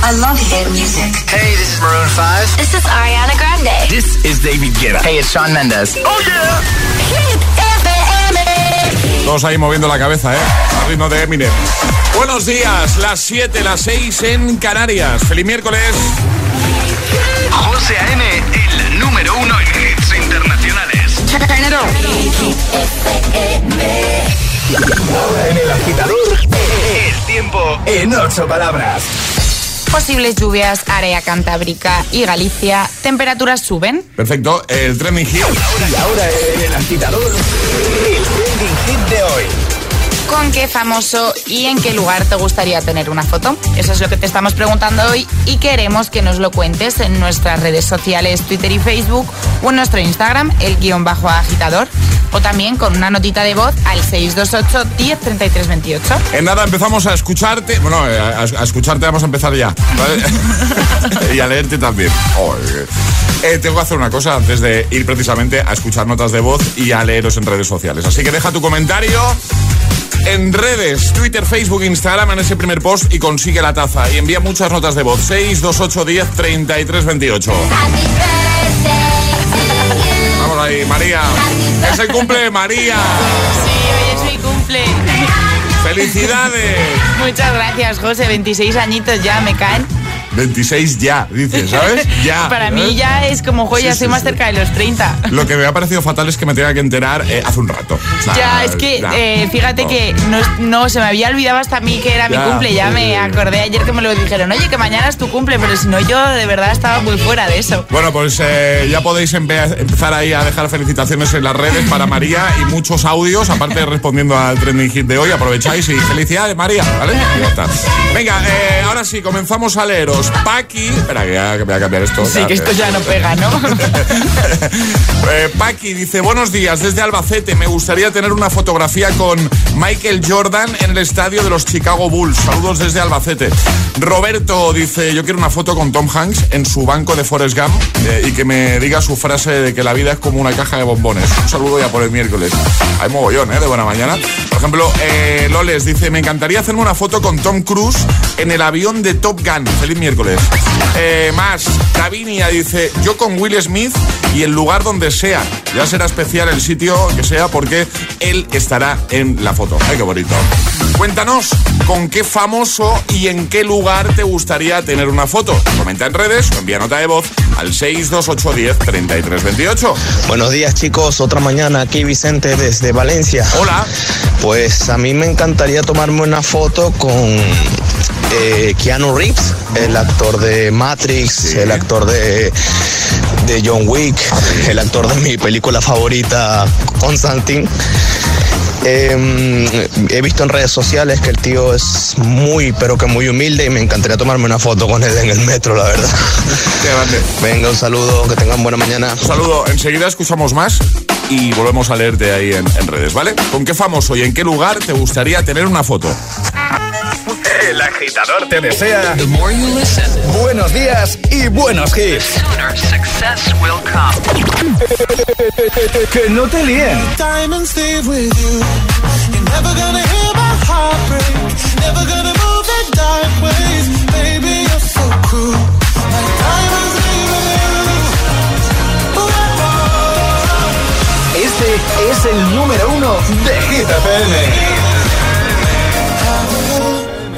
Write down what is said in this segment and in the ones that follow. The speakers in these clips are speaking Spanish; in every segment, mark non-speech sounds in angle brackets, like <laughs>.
I love hit music. Hey, this is Maroon 5. This is Ariana Grande. This is David Guetta. Hey, it's Shawn Mendes. Oh yeah. Hit FM. Todos ahí moviendo la cabeza, ¿eh? Al ritmo de Eminem. Buenos días, las 7, las 6 en Canarias. Feliz miércoles. José A.M., el número uno en hits internacionales. En el agitador, el tiempo en ocho palabras. Posibles lluvias, área cantábrica y Galicia. Temperaturas suben. Perfecto, el trending hit. Y ahora en el agitador, el trending hit de hoy. ¿Con qué famoso y en qué lugar te gustaría tener una foto? Eso es lo que te estamos preguntando hoy y queremos que nos lo cuentes en nuestras redes sociales, Twitter y Facebook o en nuestro Instagram, el guion bajo agitador, o también con una notita de voz al 628 10 33 28. En nada empezamos a escucharte. Bueno, eh, a, a escucharte vamos a empezar ya. ¿vale? <laughs> y a leerte también. Oh. Eh, tengo que hacer una cosa antes de ir precisamente a escuchar notas de voz y a leeros en redes sociales. Así que deja tu comentario en redes, Twitter, Facebook, Instagram en ese primer post y consigue la taza. Y envía muchas notas de voz. 628 10 33 28. Vamos ahí, María. Es el cumple de María. Sí, hoy es mi cumple. ¡Felicidades! Muchas gracias, José. 26 añitos ya me caen. 26 ya, dices, ¿sabes? <laughs> Ya. Para ¿eh? mí ya es como, joya, Sí, sí, más sí. cerca de los 30. Lo que me ha parecido fatal es que me tenga que enterar eh, hace un rato. O sea, Ya, es que ya. eh, fíjate No. que no, no, se me había olvidado hasta a mí que era Ya, mi cumple. Ya me acordé ayer que me lo dijeron, oye, que mañana es tu cumple, pero si no, yo de verdad estaba muy fuera de eso. Bueno, pues eh, ya podéis empe- empezar ahí a dejar felicitaciones en las redes para María y muchos audios, aparte de respondiendo al trending hit de hoy. Aprovecháis y felicidades, María, ¿vale? Ya está. Venga, eh, ahora sí, comenzamos a leeros. Paqui. Espera, que ya que voy a cambiar esto. Sí, que esto ya no pega, ¿no? <laughs> Eh, Paqui dice, buenos días, desde Albacete. Me gustaría tener una fotografía con Michael Jordan en el estadio de los Chicago Bulls. Saludos desde Albacete. Roberto dice, yo quiero una foto con Tom Hanks en su banco de Forrest Gump eh, y que me diga su frase de que la vida es como una caja de bombones. Un saludo ya por el miércoles. Hay mogollón, ¿eh? De buena mañana. Por ejemplo, eh, Loles dice, me encantaría hacerme una foto con Tom Cruise en el avión de Top Gun. Feliz miércoles. Eh, más, Davinia dice, yo con Will Smith y el lugar donde sea. Ya será especial el sitio que sea porque él estará en la foto. Ay, qué bonito. Cuéntanos con qué famoso y en qué lugar te gustaría tener una foto. Comenta en redes o envía nota de voz al 62810 3328. Buenos días chicos, otra mañana aquí Vicente desde Valencia. Hola. Pues a mí me encantaría tomarme una foto con eh, Keanu Reeves, el actor de Matrix, Sí. el actor de, de John Wick, el actor de mi película favorita, Constantine. Eh, he visto en redes sociales que el tío es muy, pero que muy humilde y me encantaría tomarme una foto con él en el metro, la verdad. Qué grande. Venga, un saludo, que tengan buena mañana. Un saludo. Enseguida escuchamos más y volvemos a leerte ahí en, en redes, ¿vale? ¿Con qué famoso y en qué lugar te gustaría tener una foto? <laughs> El agitador te desea buenos días y buenos hits. que no te líen. diamonds leave with you. You're never gonna hear my heart break. Never gonna move in dark ways. Baby, you're so cruel. Like diamonds leave with you. Ooh, Este es el número uno de Hit FM.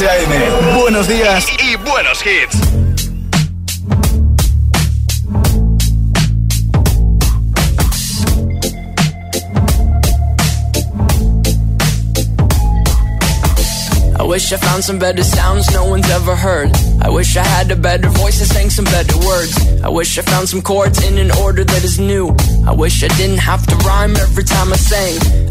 José A.M. Buenos días y buenos hits. I wish I found some better sounds no one's ever heard. I wish I had a better voice and sang some better words. I wish I found some chords in an order that is new. I wish I didn't have to rhyme every time I sang.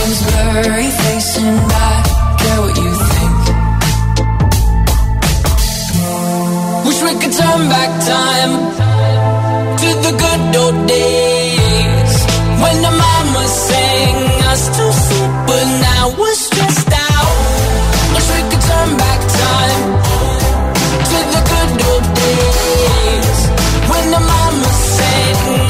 Name's Blurry and I care what you think. Wish we could turn back time to the good old days when the mama sang us to sleep, but now we're stressed out. Wish we could turn back time to the good old days when the mama sang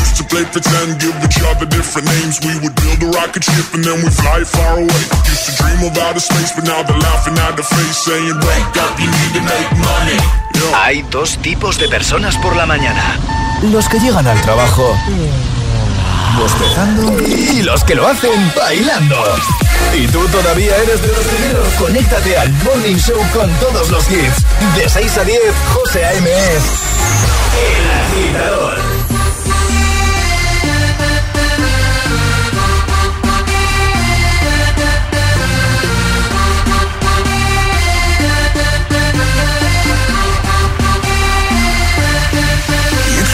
Used to play pretend, give each other different names. We would build a rocket ship and then we fly far away. Used to dream of outer space, but now they're laughing at the face, saying, Wake up, you need to make money. Yo. Hay dos tipos de personas por la mañana. Los que llegan al trabajo bostezando y los que lo hacen bailando. Y tú todavía eres de los primeros. Conéctate al Morning Show con todos los hits. De 6 a 10, José A.M. es El Agitador.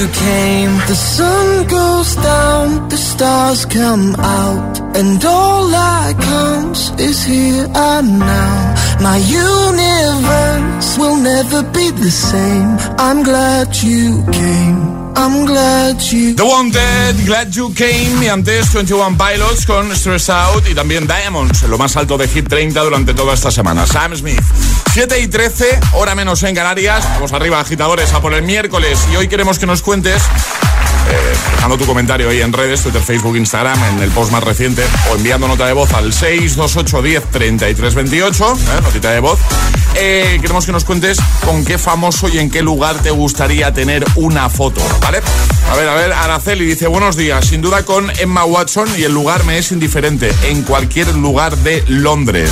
You came. The sun goes down, the stars come out, and all that counts is here and now. My universe will never be the same. I'm glad you came. I'm glad you The Wanted, Glad You Came y antes 21 Pilots con Stress Out y también Diamonds, lo más alto de Hit 30 durante toda esta semana. Sam Smith. 7 y 13, hora menos en Canarias. Vamos arriba, agitadores, a por el miércoles. Y hoy queremos que nos cuentes eh, dejando tu comentario ahí en redes, Twitter, Facebook, Instagram, en el post más reciente, o enviando nota de voz al 628 10 33 28, ¿eh? notita de voz. Eh, queremos que nos cuentes con qué famoso y en qué lugar te gustaría tener una foto, ¿vale? A ver, a ver, Araceli dice, buenos días, sin duda con Emma Watson y el lugar me es indiferente, en cualquier lugar de Londres.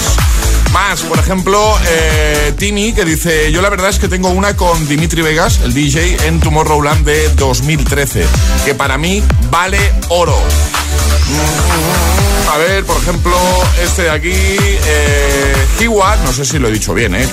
Más, por ejemplo, eh, que dice, yo la verdad es que tengo una con Dimitri Vegas, el DJ, en Tomorrowland de 2013, que para mí vale oro. A ver, por ejemplo, este de aquí, eh, no sé si lo he dicho bien, ¿eh?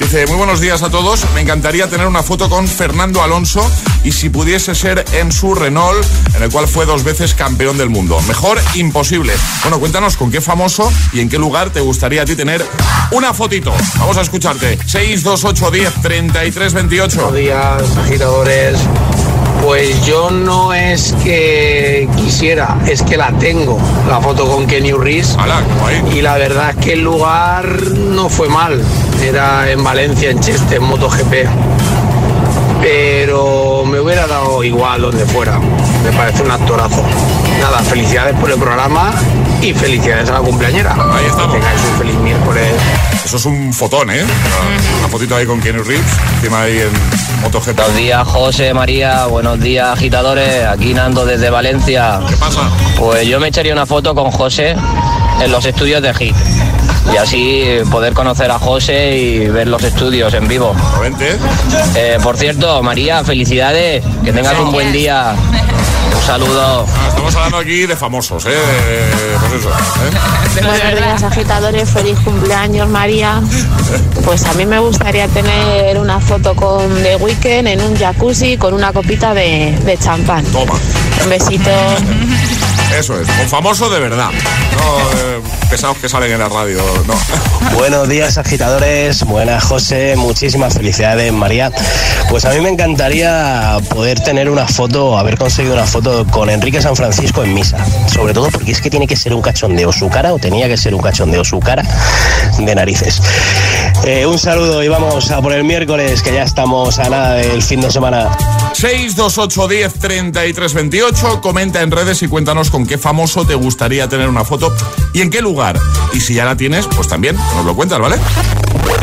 Dice, muy buenos días a todos, me encantaría tener una foto con Fernando Alonso y si pudiese ser en su Renault, en el cual fue dos veces campeón del mundo. Mejor imposible. Bueno, cuéntanos con qué famoso y en qué lugar te gustaría a ti tener una fotito. Vamos a escucharte. 628 10 33 28. Buenos días, agitadores. Pues yo no es que quisiera, es que la tengo, la foto con Kenny guay. Y la verdad es que el lugar no fue mal. Era en Valencia, en Cheste, en MotoGP. pero me hubiera dado igual donde fuera. Me parece un actorazo. Nada, felicidades por el programa y felicidades a la cumpleañera. Ahí estamos. Que tengáis un feliz miércoles. Eso es un fotón, ¿eh? Una fotito ahí con Kenny Reeves, encima ahí en MotoGP. Buenos días, José, María. Buenos días, agitadores. Aquí Nando desde Valencia. ¿Qué pasa? Pues yo me echaría una foto con José en los estudios de Hit. Y así poder conocer a José y ver los estudios en vivo. Eh, por cierto, María, felicidades. Que tengas un buen día. Un saludo. Ah, Estamos hablando aquí de famosos, ¿eh? Pues eso, ¿eh? Buenos días, agitadores. Feliz cumpleaños, María. Pues a mí me gustaría tener una foto con The Weeknd en un jacuzzi con una copita de, de champán. Toma. Un besito. Eso es, con famoso de verdad. No eh, pesados que salen en la radio, no. <laughs> Buenos días agitadores, buenas José, muchísimas felicidades María. Pues a mí me encantaría poder tener una foto, haber conseguido una foto con Enrique San Francisco en misa. Sobre todo porque es que tiene que ser un cachondeo su cara o tenía que ser un cachondeo su cara de narices. Eh, un saludo y vamos a por el miércoles que ya estamos a nada del fin de semana. 628 10 33 28. Comenta en redes y cuéntanos con qué famoso te gustaría tener una foto y en qué lugar. Y si ya la tienes, pues también nos lo cuentas, ¿vale?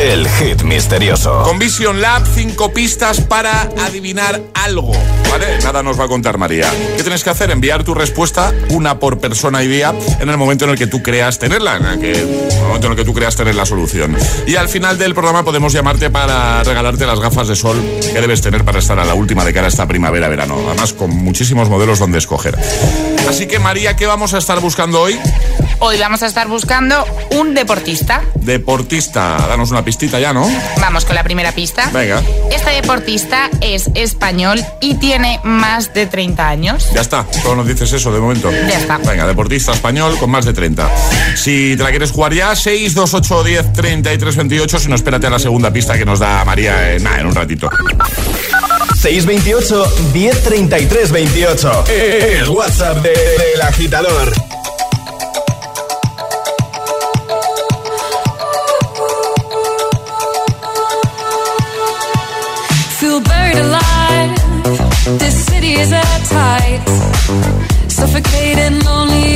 El hit misterioso. Con Vision Lab, cinco pistas para adivinar algo. ¿Vale? Nada nos va a contar María. ¿Qué tienes que hacer? Enviar tu respuesta, una por persona y día, en el momento en el que tú creas tenerla, en el, que, en el momento en el que tú creas tener la solución. Y al final del programa podemos llamarte para regalarte las gafas de sol que debes tener para estar a la última de cara a esta primavera-verano. Además, con muchísimos modelos donde escoger. Así que, María, ¿qué vamos a estar buscando hoy? Hoy vamos a estar buscando un deportista. Deportista. Danos una pistita ya, ¿no? Vamos con la primera pista. Venga. Este deportista es español y tiene más de 30 años. Ya está, solo nos dices eso de momento. Ya está. Venga, deportista español con más de 30. Si te la quieres jugar ya, 6, 2, 8, 10, 33, 28. Si no, espérate a la segunda pista que nos da María en, nada, en un ratito. 628 1033 28. El WhatsApp de- del agitador. This city is at tight. Suffocating, lonely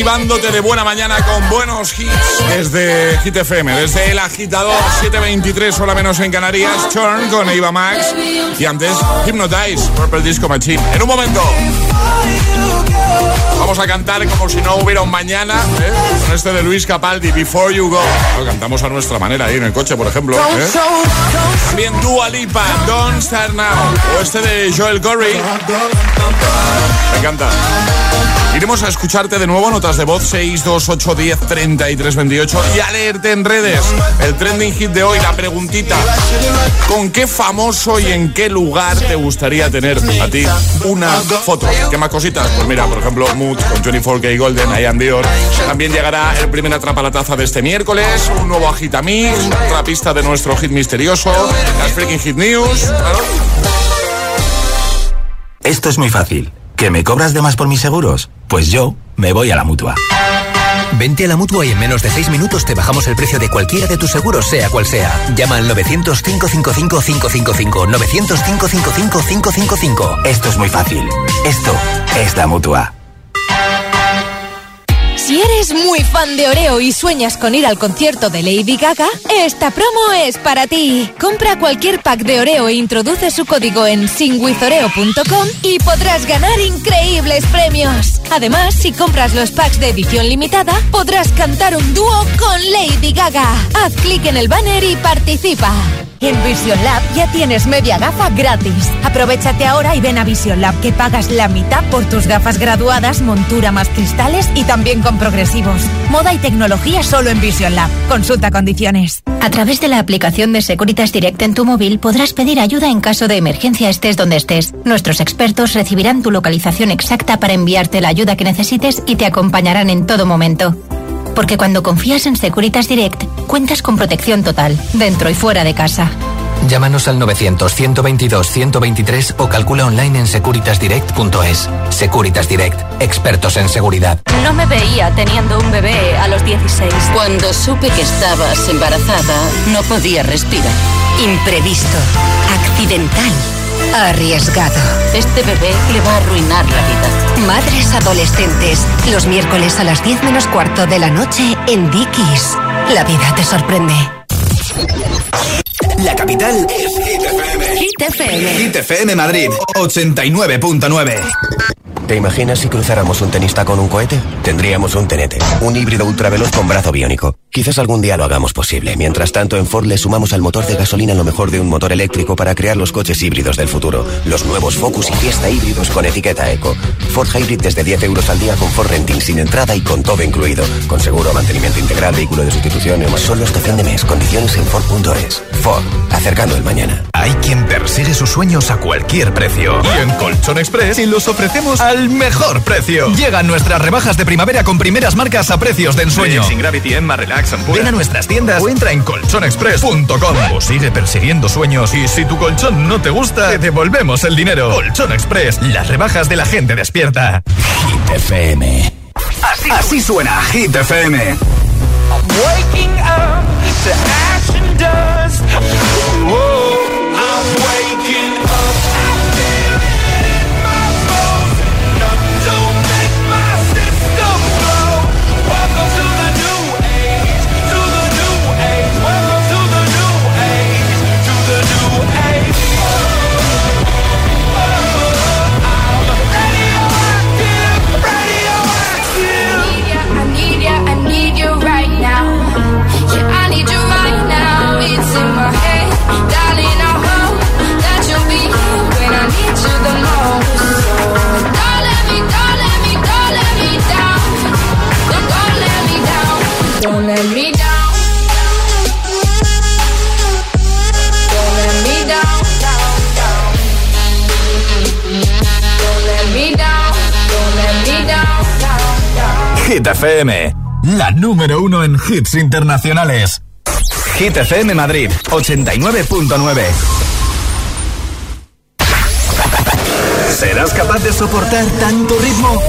Motivándote de buena mañana con buenos hits desde Hit FM, desde el agitador 723, hora menos en Canarias, Churn con Eva Max y antes Hypnotize, Purple Disco Machine. En un momento vamos a cantar como si no hubiera un mañana, ¿eh? con este de Luis Capaldi, Before You Go. Lo cantamos a nuestra manera ahí en el coche, por ejemplo. ¿eh? También Dua Lipa, Don't Start Now, o este de Joel Corey. Me encanta. Iremos a escucharte de nuevo, notas de voz 628 10 33 28 y a leerte en redes. El trending hit de hoy, la preguntita. ¿Con qué famoso y en qué lugar te gustaría tener a ti una foto? ¿Qué más cositas? Pues mira, por ejemplo, Mood con 24K Golden, I Am Dior. También llegará el primer atrapa la taza de este miércoles, un nuevo agitamix, otra pista de nuestro hit misterioso, las freaking hit news. claro. Esto es muy fácil. ¿Que me cobras de más por mis seguros? Pues yo me voy a la mutua. Vente a la mutua y en menos de 6 minutos te bajamos el precio de cualquiera de tus seguros, sea cual sea. Llama al 900-555-555. 900-555-555. Esto es muy fácil. Esto es la mutua. Si eres muy fan de Oreo y sueñas con ir al concierto de Lady Gaga, esta promo es para ti. Compra cualquier pack de Oreo e introduce su código en singwithoreo.com y podrás ganar increíbles premios. Además, si compras los packs de edición limitada, podrás cantar un dúo con Lady Gaga. Haz clic en el banner y participa. En Vision Lab ya tienes media gafa gratis. Aprovechate ahora y ven a Vision Lab que pagas la mitad por tus gafas graduadas, montura más cristales y también con progresivos. Moda y tecnología solo en Vision Lab. Consulta condiciones. A través de la aplicación de Securitas Direct en tu móvil podrás pedir ayuda en caso de emergencia estés donde estés. Nuestros expertos recibirán tu localización exacta para enviarte la ayuda que necesites y te acompañarán en todo momento. Porque cuando confías en Securitas Direct, cuentas con protección total, dentro y fuera de casa. Llámanos al 900-122-123 o calcula online en securitasdirect.es. Securitas Direct, expertos en seguridad. No me veía teniendo un bebé a los 16. Cuando supe que estabas embarazada, no podía respirar. Imprevisto, accidental, arriesgado. Este bebé le va a arruinar la vida. Madres adolescentes, los miércoles a las 10 menos cuarto de la noche en Dickies. La vida te sorprende. La capital es Hit FM. Hit FM. Hit FM Madrid, 89.9. ¿Te imaginas si cruzáramos un tenista con un cohete? Tendríamos un tenete, un híbrido ultraveloz con brazo biónico. Quizás algún día lo hagamos posible. Mientras tanto, en Ford le sumamos al motor de gasolina lo mejor de un motor eléctrico para crear los coches híbridos del futuro. Los nuevos Focus y Fiesta híbridos con etiqueta Eco. Ford Hybrid desde 10 euros al día con Ford Renting sin entrada y con todo incluido. Con seguro, mantenimiento integral, vehículo de sustitución y más. Solo hasta fin de mes. Condiciones en Ford.es. Ford, acercando el mañana. Hay quien persigue sus sueños a cualquier precio. Y en Colchón Express y los ofrecemos al mejor precio. Llegan nuestras rebajas de primavera con primeras marcas a precios de ensueño. Sin Gravity, Emma, Relax, Ven a nuestras tiendas o entra en colchonexpress.com o sigue persiguiendo sueños y si tu colchón no te gusta, te devolvemos el dinero. Colchón Express, las rebajas de la gente despierta. Hit FM. Así, así suena Hit FM. Waking up to ash and dust. Whoa, FM, la número uno en hits internacionales. Hit FM Madrid, 89.9. ¿Serás capaz de soportar tanto ritmo?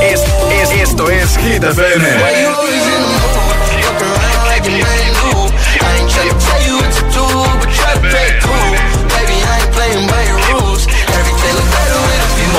Es, es- esto es Hit FM.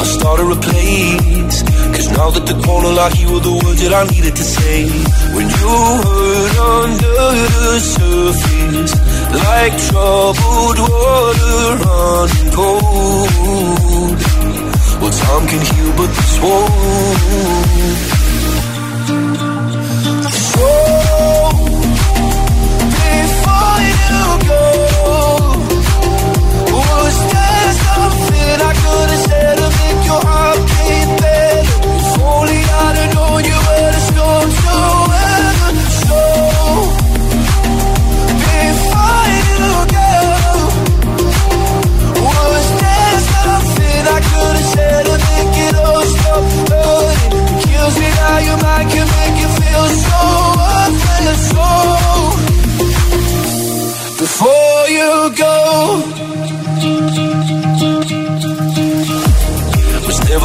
I started a place. Cause now that the corner lock, you were the words that I needed to say. When you hurt under the surface, like troubled water running cold. Well, time can heal, but this won't.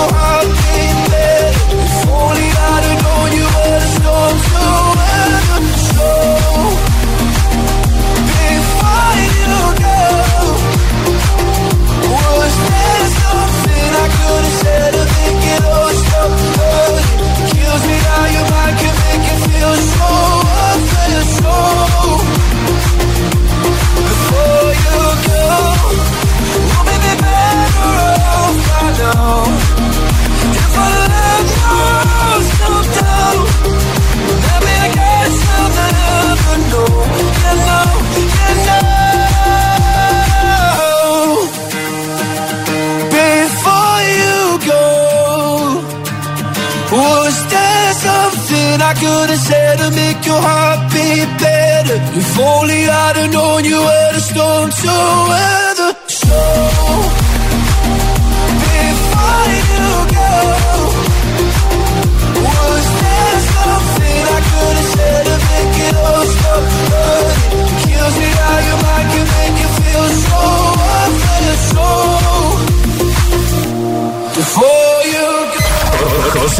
Your heart? If only I'd have known you. So before you go, was there something I could have said to make it all stop? Kills me how make it feel so before you go, we'll be better off. Your heart beat better? If only I'd have known you were the storm to weather.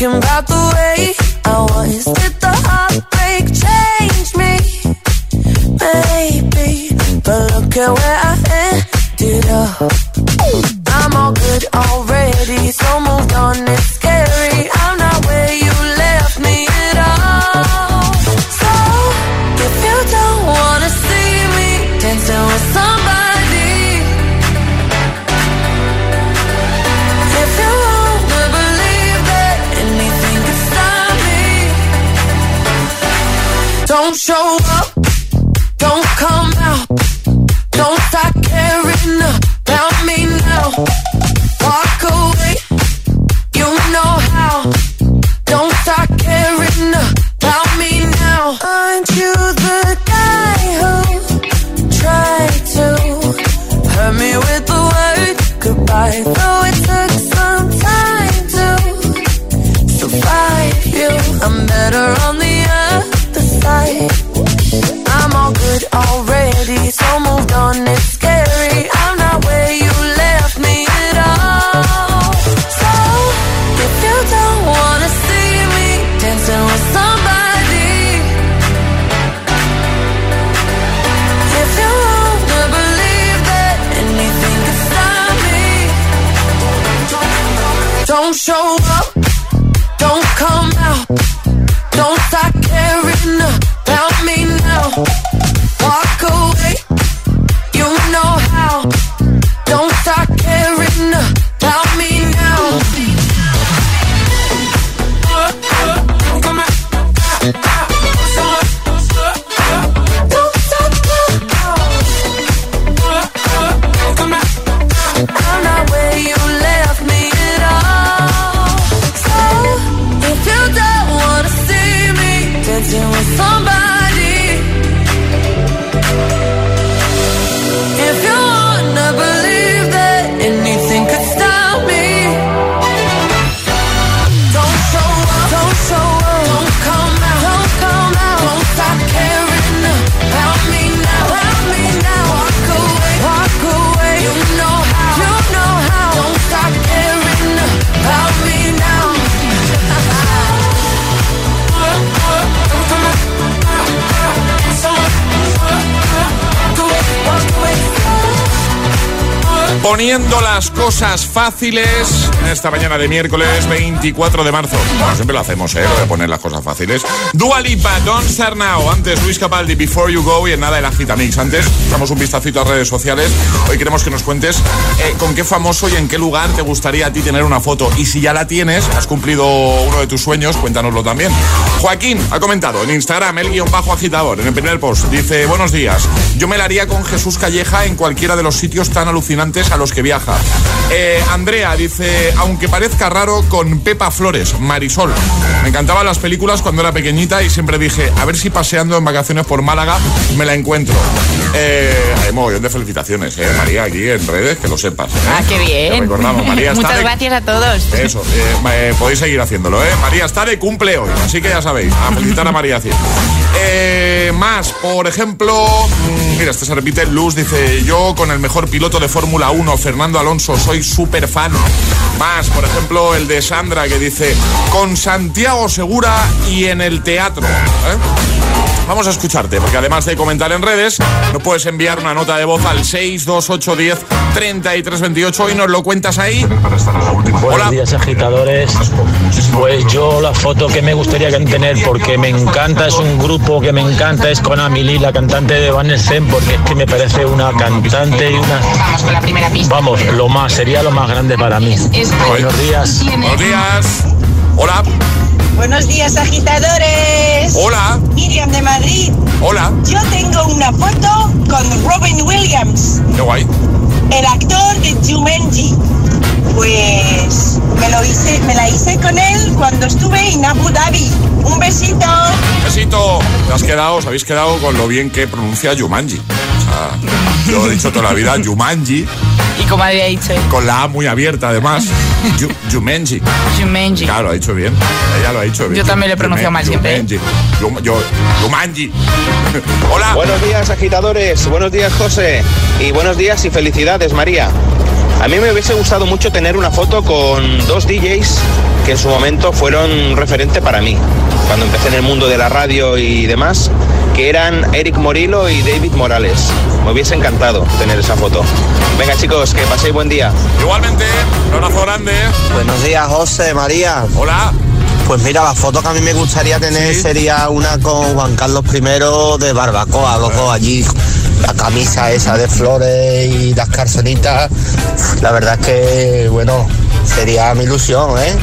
Thinking about the way Poniendo las cosas fáciles en esta mañana de miércoles 24 de marzo. Bueno, siempre lo hacemos, ¿eh? Lo de poner las cosas fáciles. Dua Lipa, Don't Start Now. Antes Luis Capaldi, Before You Go y en nada el Agitamix. Antes damos un vistacito a redes sociales. Hoy queremos que nos cuentes eh, con qué famoso y en qué lugar te gustaría a ti tener una foto. Y si ya la tienes, has cumplido uno de tus sueños, cuéntanoslo también. Joaquín ha comentado en Instagram, el guion bajo agitador, en el primer post. Dice, buenos días. Yo me la haría con Jesús Calleja en cualquiera de los sitios tan alucinantes a los que viaja. Eh, Andrea dice, aunque parezca raro, con Pepa Flores, Marisol. Me encantaban las películas cuando era pequeñita y siempre dije, a ver si paseando en vacaciones por Málaga me la encuentro. Eh, hay mogollón de felicitaciones, eh, María, aquí en redes, que lo sepas. Ah, qué bien. Te recordamos, María <laughs> Muchas de- gracias a todos. Eso, podéis seguir haciéndolo, ¿eh? María está de cumple hoy, así que ya sabéis, a felicitar a María Cid. Más, por ejemplo, mm, mira, este se repite, Luz dice, yo con el mejor piloto de Fórmula 1, Fernando Alonso, soy súper fan. Más, por ejemplo, el de Sandra que dice, con Santiago Segura y en el teatro. ¿eh? Vamos a escucharte, porque además de comentar en redes, nos puedes enviar una nota de voz al 62810 3328 y nos lo cuentas ahí. Días, agitadores. Pues yo la foto que me gustaría tener, porque me encanta, es un grupo que me encanta, es con Amelie, la cantante de Evanescence, porque es que me parece una cantante y una... Vamos lo más, sería lo más grande para mí. Buenos días. Buenos días. Hola. Buenos días, agitadores. Hola. Miriam de Madrid. Hola. Yo tengo una foto con Robin Williams, Qué guay. el actor de Jumanji. Pues me, lo hice, me la hice con él cuando estuve en Abu Dhabi. Un besito. Besito. Te has quedado, os habéis quedado con lo bien que pronuncia Jumanji. O sea, yo he dicho toda la vida Jumanji, Y como había dicho, con la A muy abierta además. <laughs> Ju- Jumanji. Jumanji. Claro, lo ha dicho bien. Ella lo ha dicho bien. Yo también lo he pronunciado mal siempre, ¿eh? Jumanji. Jumanji. <laughs> Hola. Buenos días, agitadores. Buenos días, José. Y buenos días y felicidades, María. A mí me hubiese gustado mucho tener una foto con dos DJs que en su momento fueron referente para mí, cuando empecé en el mundo de la radio y demás, que eran Eric Morillo y David Morales. Me hubiese encantado tener esa foto. Venga, chicos, que paséis buen día. Igualmente, un abrazo grande. Buenos días, José, María. Hola. Pues mira, la foto que a mí me gustaría tener sería una con Juan Carlos I de barbacoa, loco, allí. La camisa esa de flores y las calzonitas. La verdad es que, bueno, sería mi ilusión, ¿eh?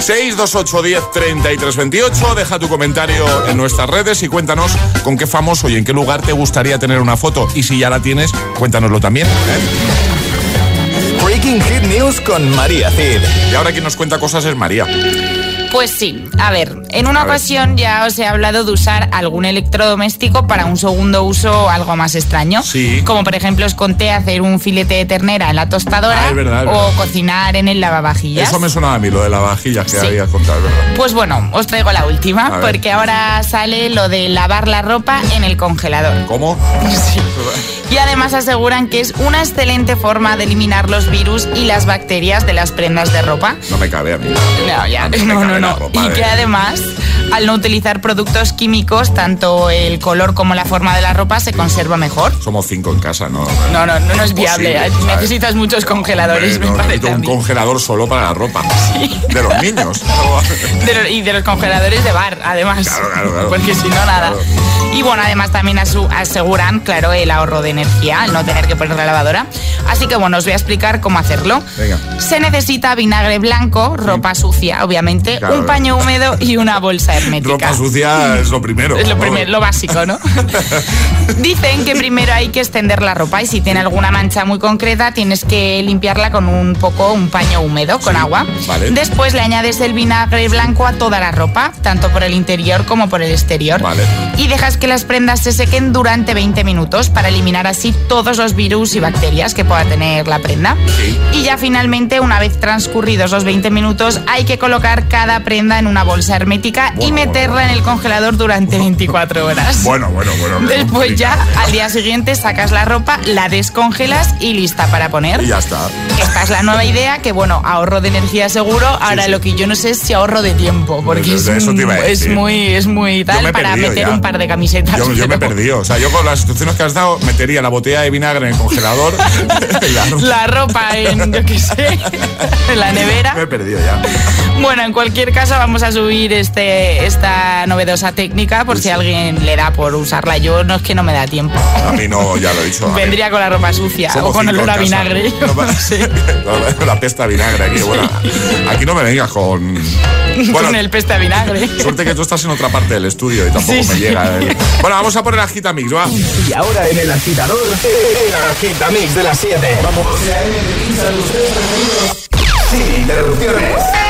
628 10 33 28. Deja tu comentario en nuestras redes y cuéntanos con qué famoso y en qué lugar te gustaría tener una foto. Y si ya la tienes, cuéntanoslo también. ¿eh? Breaking Hit News con María Cid. Y ahora quien nos cuenta cosas es María. Pues sí, a ver, en una ocasión ya os he hablado de usar algún electrodoméstico para un segundo uso algo más extraño. Sí. Como por ejemplo os conté hacer un filete de ternera en la tostadora Ah, es verdad, es o verdad. cocinar en el lavavajillas. Eso me sonaba a mí, lo de la vajilla que Sí. habías contado, ¿verdad? Pues bueno, os traigo la A última, ver. porque ahora sale lo de lavar la ropa en el congelador. ¿Cómo? Sí. <laughs> Y además aseguran que es una excelente forma de eliminar los virus y las bacterias de las prendas de ropa. No me cabe a mí. No, ya, no, cabe no, ropa, Y que además, al no utilizar productos químicos, tanto el color como la forma de la ropa se conserva mejor. Somos cinco en casa, ¿no? No, no, no, no es viable. Necesitas muchos congeladores, Hombre, me no, parece. necesito a un congelador solo para la ropa. De los niños. <laughs> De los- y de los congeladores de bar, además. Claro, claro, claro. Porque si no, nada. Y bueno, además también aseguran, claro, el ahorro de energía, el no tener que poner la lavadora. Así que bueno, os voy a explicar cómo hacerlo. Venga. Se necesita vinagre blanco, ropa sucia, obviamente, Claro. un paño húmedo y una bolsa hermética. Ropa sucia es lo primero. Es lo, primero, lo básico, ¿no? <laughs> Dicen que primero hay que extender la ropa y si tiene alguna mancha muy concreta tienes que limpiarla con un poco, un paño húmedo con agua. vale. Después le añades el vinagre blanco a toda la ropa, tanto por el interior como por el exterior. Vale. Y dejas que las prendas se sequen durante 20 minutos para eliminar así todos los virus y bacterias que pueda tener la prenda. Y ya finalmente, una vez transcurridos los 20 minutos, hay que colocar cada prenda en una bolsa hermética y meterla en el congelador durante 24 horas. <laughs> Bueno, bueno, bueno. Después ya, al día siguiente, sacas la ropa, la descongelas y lista para poner. Y ya está. Esta es la nueva idea, que bueno, ahorro de energía seguro. Ahora lo que yo no sé es si ahorro de tiempo, porque es, Eso te iba a es muy, es muy tal me para meter ya. un par de camisetas. Yo, yo me perdido. O sea, yo con las instrucciones que has dado metería la botella de vinagre en el congelador. <laughs> la ropa. La ropa en, yo qué sé, en la nevera. Me he perdido ya. Bueno, en cualquier caso vamos a subir este, esta novedosa técnica por si alguien le da por usarla. Yo no es que no me da tiempo. A mí no, ya lo he dicho. Vendría con la ropa sucia Somos o con cinco olor a vinagre. <laughs> <laughs> No La pesta vinagre aquí. Bueno, aquí no me vengas con. Bueno, con el peste a vinagre. suerte que tú estás en otra parte del estudio y tampoco Sí, me sí. llega. el- Bueno, vamos a poner Agitamix, va. Y ahora en el agitador, el agitamix de las 7. Vamos. Sin interrupciones.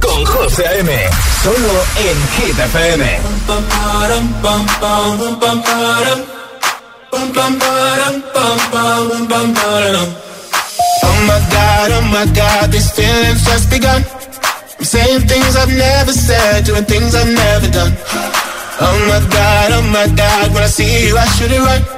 con José A.M. Solo en Hit FM. Oh my god, oh my god, these feelings just begun. I'm saying things I've never said, doing things I've never done. Oh my god, oh my god, when I see you, I should it right.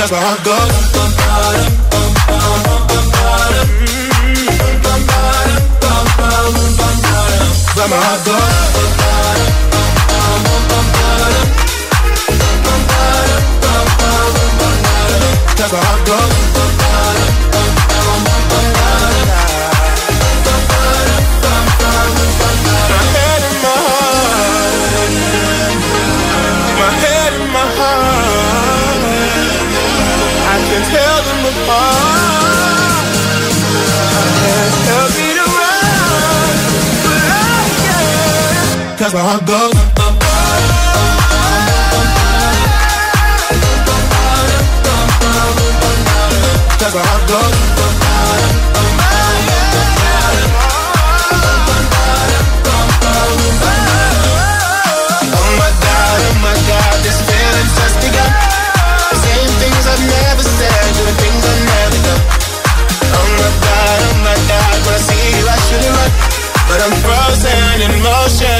But my heart goes. My heart goes. Cause my heart goes. Oh my god, oh my god, this feeling's just begun. Things I've never said, things I've never. Oh my god, oh my god, when I see you I should've run. But I'm frozen in motion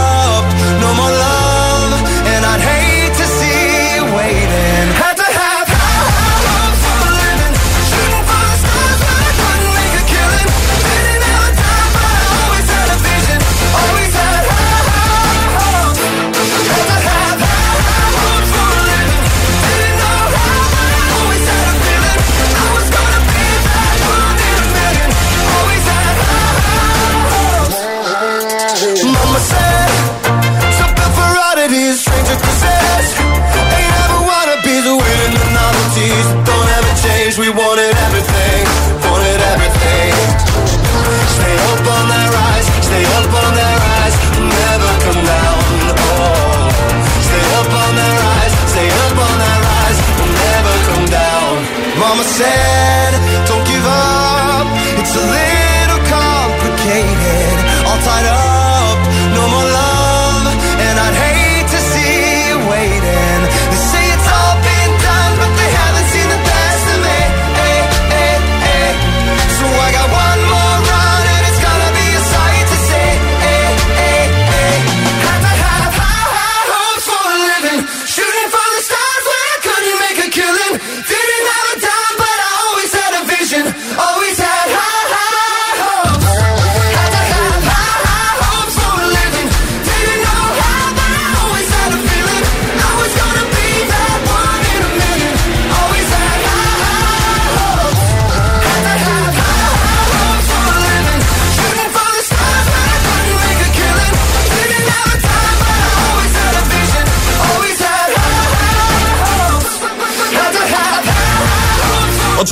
the. Don't ever change, we wanted everything, wanted everything. Stay up on that rise, stay up on that rise, never come down. Oh, stay up on that rise, stay up on that rise, never come down. Mama said, don't give up, it's a little complicated, all tied up,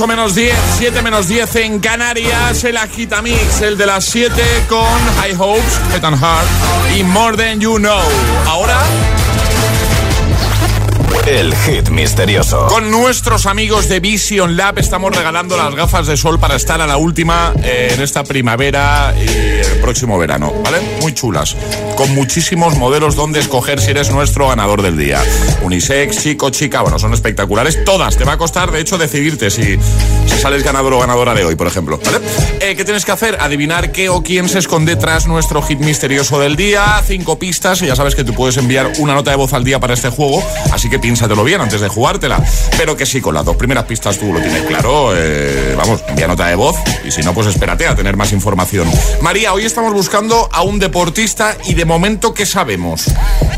8 menos 10, 7 menos 10 en Canarias, el Agitamix, el de las 7 con High Hopes, Head and Heart y More Than You Know. Ahora el hit misterioso. Con nuestros amigos de Vision Lab estamos regalando las gafas de sol para estar a la última en esta primavera y el próximo verano, ¿vale? Muy chulas. Con muchísimos modelos donde escoger si eres nuestro ganador del día. Unisex, chico, chica, bueno, son espectaculares. Todas. Te va a costar, de hecho, decidirte si, si sales ganador o ganadora de hoy, por ejemplo, ¿vale? Eh, ¿Qué tienes que hacer? Adivinar qué o quién se esconde tras nuestro hit misterioso del día. Cinco pistas y ya sabes que tú puedes enviar una nota de voz al día para este juego, así que piénsatelo bien antes de jugártela. Pero que sí, con las dos primeras pistas tú lo tienes claro. eh, vamos, envía nota de voz y si no, pues espérate a tener más información. María, hoy estamos buscando a un deportista y de momento, ¿qué sabemos?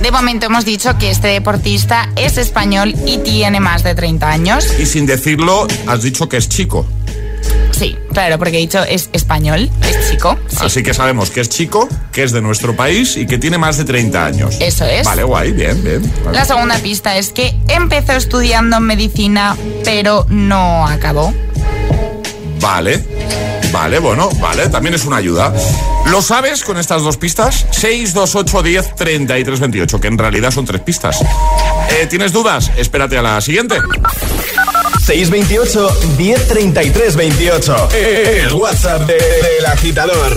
De momento hemos dicho que este deportista es español y tiene más de 30 años. Y sin decirlo, has dicho que es chico. Sí, claro, porque he dicho es español, es chico. sí. Así que sabemos que es chico, que es de nuestro país y que tiene más de 30 años. Eso es. Vale, guay, bien, bien. Vale. La segunda pista es que empezó estudiando medicina, pero no acabó. Vale. Vale, bueno, vale, también es una ayuda. ¿Lo sabes con estas dos pistas? 6, 2, 8, 10, 33, 28, que en realidad son tres pistas. Eh, ¿Tienes dudas? Espérate a la siguiente. 628 1033 28. El WhatsApp de- del agitador.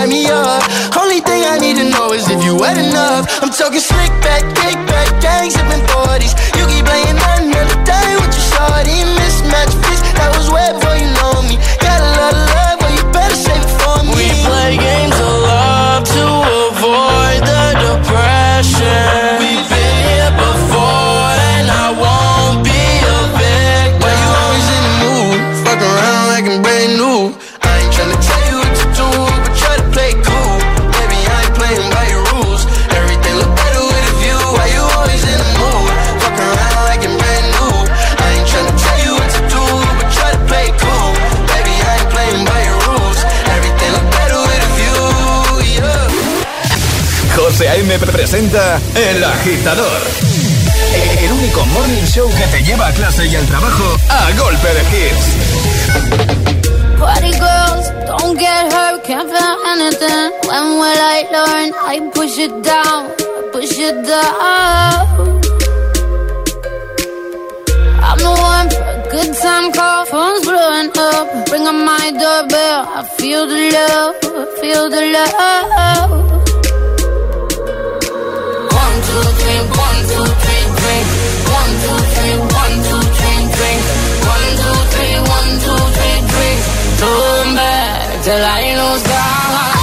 shawty presenta El Agitador. El único morning show que te lleva a clase y al trabajo a golpe de hits. Party girls, don't get hurt, can't feel anything. When will I learn? I push it down, push it down. I'm the one for a good time call, phone's blowing up. Ring on my doorbell, I feel the love, feel the love. Two, three, one, two, three, drink. One, two, three, one, two, three, drink. One, two, three, one, two, three, drink. Back till I lose. Gonna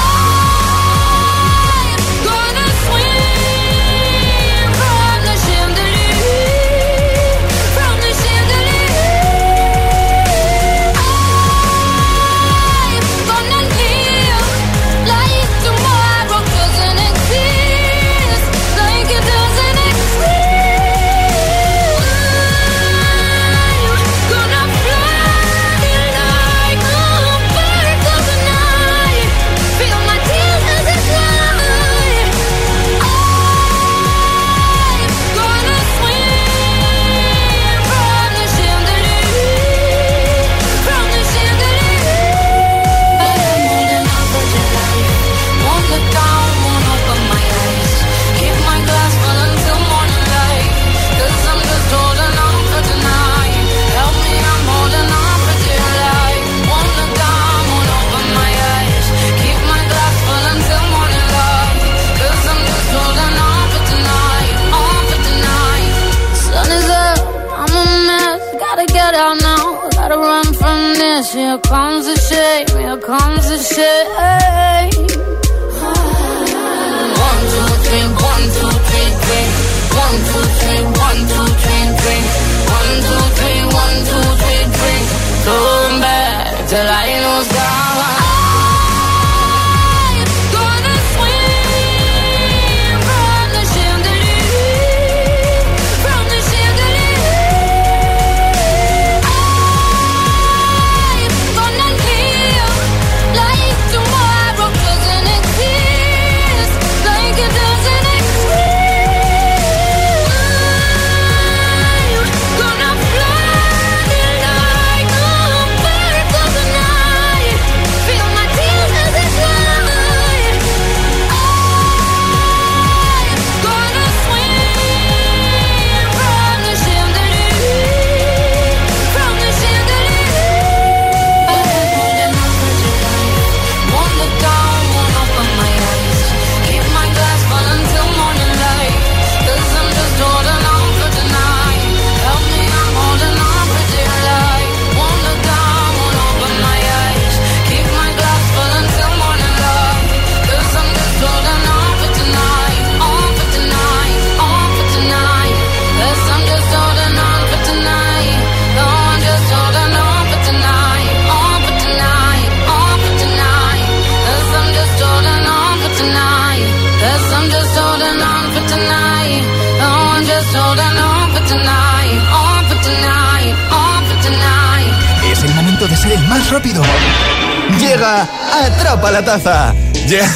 Atrapa la Taza. Llega,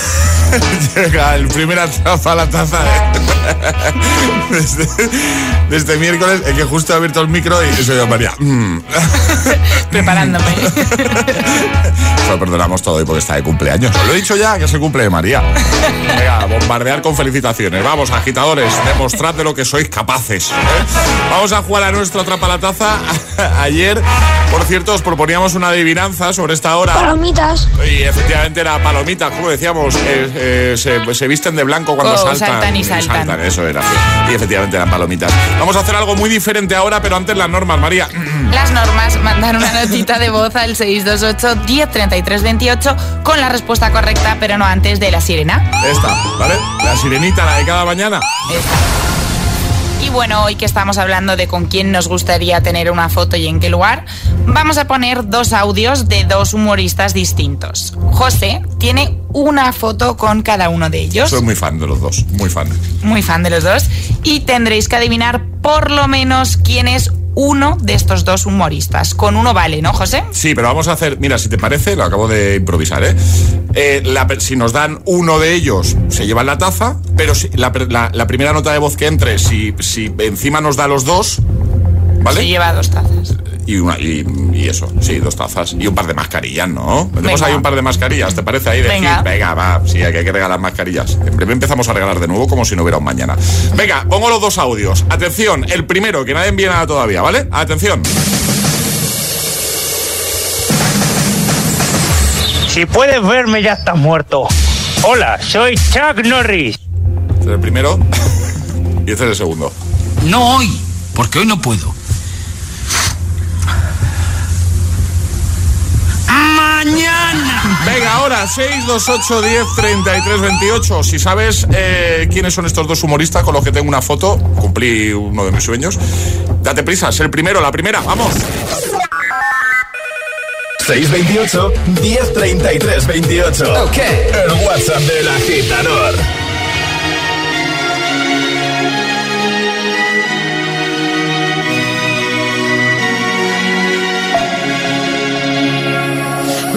<laughs> llega el primer atrapa la taza <laughs> desde, desde miércoles, en que justo he abierto el micro y soy yo María. Mm. <laughs> Preparándome. <laughs> Lo perdonamos todo hoy porque está de cumpleaños. Os lo he dicho ya que se cumple de María. Venga, bombardear con felicitaciones. Vamos, agitadores, demostrad de lo que sois capaces. ¿eh? Vamos a jugar a nuestro atrapa la taza. Ayer, por cierto, os proponíamos una adivinanza sobre esta hora. Palomitas. Y efectivamente era palomita, como decíamos, eh, eh, se, se visten de blanco cuando Oh, saltan. saltan y saltan. Eso era. Y efectivamente eran palomitas. Vamos a hacer algo muy diferente ahora, pero antes las normas, María. <clears throat> Las normas mandan una notita de voz al 628 1033 28 con la respuesta correcta, pero no antes de la sirena. Esta, ¿vale? La sirenita, la de cada mañana. Y bueno, hoy que estamos hablando de con quién nos gustaría tener una foto y en qué lugar, vamos a poner dos audios de dos humoristas distintos. José tiene una foto con cada uno de ellos, Soy muy fan de los dos, muy fan. muy fan de los dos, y tendréis que adivinar por lo menos quién es uno de estos dos humoristas. Con uno vale, ¿no, José? Sí, pero vamos a hacer, mira, si te parece, lo acabo de improvisar, ¿eh? Eh, la si nos dan uno de ellos, se llevan la taza, pero si, la- la primera nota de voz que entre, si, si encima nos da los dos, ¿vale? Se lleva dos tazas. Y, una, y, y eso, sí, dos tazas. Y un par de mascarillas, ¿no? Venga. ahí un par de mascarillas, ¿te parece ahí? De Venga. hit? Venga, va, sí, hay que regalar mascarillas. En breve empezamos a regalar de nuevo como si no hubiera un mañana. Venga, pongo los dos audios. Atención, el primero, que nadie envíe nada todavía, ¿vale? Atención. Si puedes verme ya estás muerto. Hola, soy Chuck Norris. Este es el primero. <laughs> y este es el segundo. No hoy, porque hoy no puedo. Mañana. Venga, ahora 628 10 33 28. Si sabes eh, quiénes son estos dos humoristas con los que tengo una foto, cumplí uno de mis sueños. Date prisa, es el primero, la primera, vamos. 628 1033 28. Ok. El WhatsApp del agitador.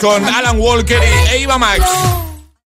Con Alan Walker e Eva Max.